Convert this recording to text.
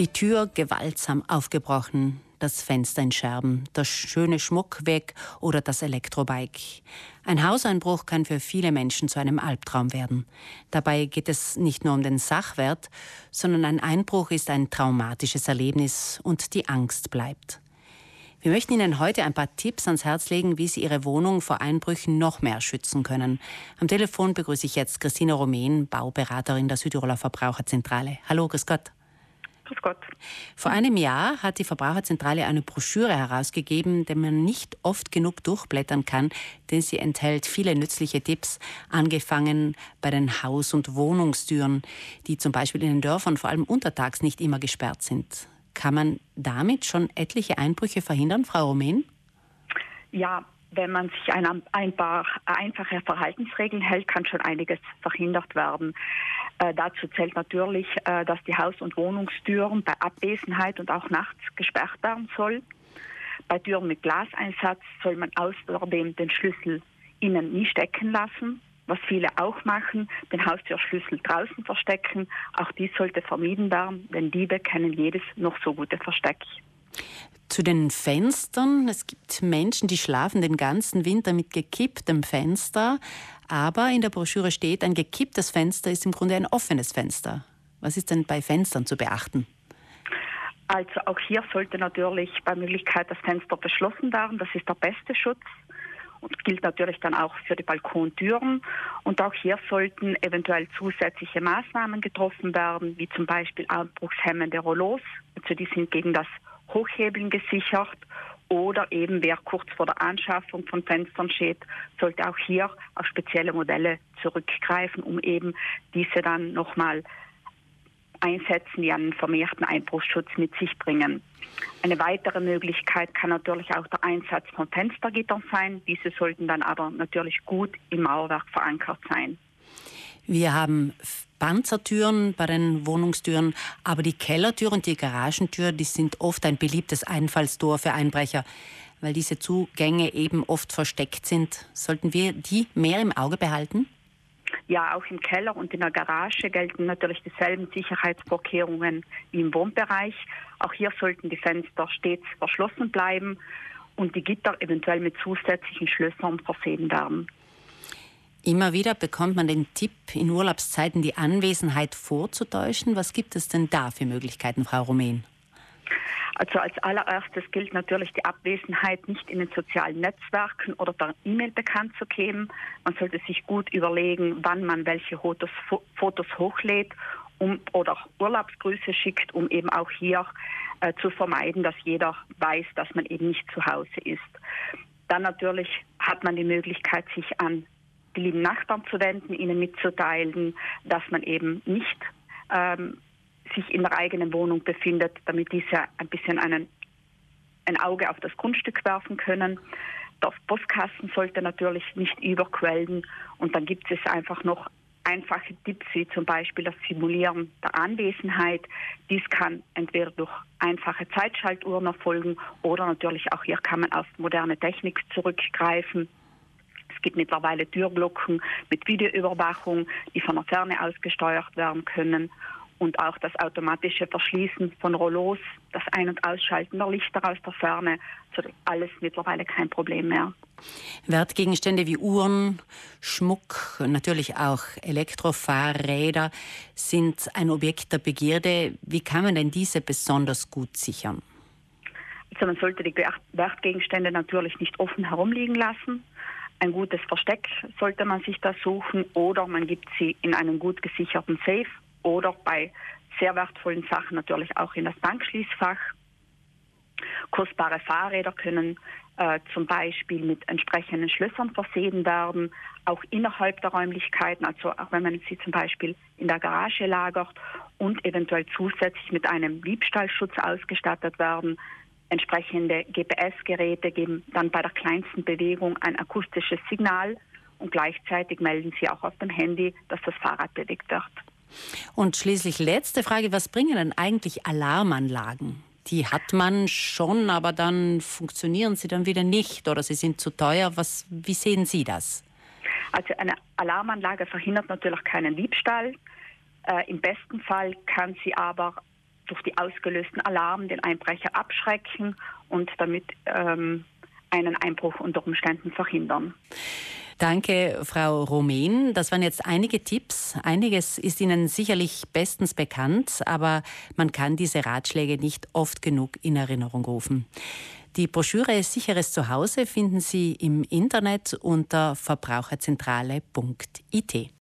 Die Tür gewaltsam aufgebrochen, das Fenster in Scherben, der schöne Schmuck weg oder das Elektrobike. Ein Hauseinbruch kann für viele Menschen zu einem Albtraum werden. Dabei geht es nicht nur um den Sachwert, sondern ein Einbruch ist ein traumatisches Erlebnis und die Angst bleibt. Wir möchten Ihnen heute ein paar Tipps ans Herz legen, wie Sie Ihre Wohnung vor Einbrüchen noch mehr schützen können. Am Telefon begrüße ich jetzt Christine Romain, Bauberaterin der Südtiroler Verbraucherzentrale. Hallo, grüß Gott. Grüß Gott. Vor einem Jahr hat die Verbraucherzentrale eine Broschüre herausgegeben, die man nicht oft genug durchblättern kann, denn sie enthält viele nützliche Tipps, angefangen bei den Haus- und Wohnungstüren, die zum Beispiel in den Dörfern vor allem untertags nicht immer gesperrt sind. Kann man damit schon etliche Einbrüche verhindern, Frau Romain? Ja, wenn man sich an ein paar einfache Verhaltensregeln hält, kann schon einiges verhindert werden. Äh, dazu zählt natürlich, äh, dass die Haus- und Wohnungstüren bei Abwesenheit und auch nachts gesperrt werden soll. Bei Türen mit Glaseinsatz soll man außerdem den Schlüssel innen nie stecken lassen. Was viele auch machen, den Haustürschlüssel draußen verstecken. Auch dies sollte vermieden werden, denn Diebe kennen jedes noch so gute Versteck. Zu den Fenstern. Es gibt Menschen, die schlafen den ganzen Winter mit gekipptem Fenster. Aber in der Broschüre steht, ein gekipptes Fenster ist im Grunde ein offenes Fenster. Was ist denn bei Fenstern zu beachten? Also auch hier sollte natürlich bei Möglichkeit das Fenster verschlossen werden. Das ist der beste Schutz und gilt natürlich dann auch für die Balkontüren. Und auch hier sollten eventuell zusätzliche Maßnahmen getroffen werden, wie zum Beispiel einbruchshemmende Rollos. Also die sind gegen das Hochhebeln gesichert oder eben wer kurz vor der Anschaffung von Fenstern steht, sollte auch hier auf spezielle Modelle zurückgreifen, um eben diese dann nochmal einsetzen, die einen vermehrten Einbruchsschutz mit sich bringen. Eine weitere Möglichkeit kann natürlich auch der Einsatz von Fenstergittern sein. Diese sollten dann aber natürlich gut im Mauerwerk verankert sein. Wir haben Panzertüren bei den Wohnungstüren, aber die Kellertür und die Garagentür, die sind oft ein beliebtes Einfallstor für Einbrecher, weil diese Zugänge eben oft versteckt sind. Sollten wir die mehr im Auge behalten? Ja, auch im Keller und in der Garage gelten natürlich dieselben Sicherheitsvorkehrungen wie im Wohnbereich. Auch hier sollten die Fenster stets verschlossen bleiben und die Gitter eventuell mit zusätzlichen Schlössern versehen werden. Immer wieder bekommt man den Tipp, in Urlaubszeiten die Anwesenheit vorzutäuschen. Was gibt es denn da für Möglichkeiten, Frau Rumän? Also als allererstes gilt natürlich die Abwesenheit nicht in den sozialen Netzwerken oder per E-Mail bekannt zu geben. Man sollte sich gut überlegen, wann man welche Fotos, Fotos hochlädt um, oder Urlaubsgrüße schickt, um eben auch hier äh, zu vermeiden, dass jeder weiß, dass man eben nicht zu Hause ist. Dann natürlich hat man die Möglichkeit, sich an die lieben Nachbarn zu wenden, ihnen mitzuteilen, dass man eben nicht ähm, sich in der eigenen Wohnung befindet, damit diese ein bisschen einen, ein Auge auf das Grundstück werfen können. Der Postkasten sollte natürlich nicht überquellen und dann gibt es einfach noch einfache Tipps wie zum Beispiel das Simulieren der Anwesenheit. Dies kann entweder durch einfache Zeitschaltuhren erfolgen oder natürlich auch hier kann man auf moderne Technik zurückgreifen. Es gibt mittlerweile Türglocken mit Videoüberwachung, die von der Ferne ausgesteuert werden können. Und auch das automatische Verschließen von Rollos, das Ein- und Ausschalten der Lichter aus der Ferne, also alles mittlerweile kein Problem mehr. Wertgegenstände wie Uhren, Schmuck, natürlich auch Elektrofahrräder sind ein Objekt der Begierde. Wie kann man denn diese besonders gut sichern? Also man sollte die Wertgegenstände natürlich nicht offen herumliegen lassen. Ein gutes Versteck sollte man sich da suchen oder man gibt sie in einen gut gesicherten Safe oder bei sehr wertvollen Sachen natürlich auch in das Bankschließfach. Kostbare Fahrräder können äh, zum Beispiel mit entsprechenden Schlössern versehen werden, auch innerhalb der Räumlichkeiten, also auch wenn man sie zum Beispiel in der Garage lagert und eventuell zusätzlich mit einem Diebstahlschutz ausgestattet werden, Entsprechende GPS-Geräte geben dann bei der kleinsten Bewegung ein akustisches Signal und gleichzeitig melden sie auch auf dem Handy, dass das Fahrrad bewegt wird. Und schließlich letzte Frage, was bringen denn eigentlich Alarmanlagen? Die hat man schon, aber dann funktionieren sie dann wieder nicht oder sie sind zu teuer. Was, wie sehen Sie das? Also eine Alarmanlage verhindert natürlich keinen Diebstahl. Äh, Im besten Fall kann sie aber durch die ausgelösten Alarm den Einbrecher abschrecken und damit ähm, einen Einbruch unter Umständen verhindern. Danke, Frau Romain. Das waren jetzt einige Tipps. Einiges ist Ihnen sicherlich bestens bekannt, aber man kann diese Ratschläge nicht oft genug in Erinnerung rufen. Die Broschüre Sicheres Zuhause finden Sie im Internet unter verbraucherzentrale.it.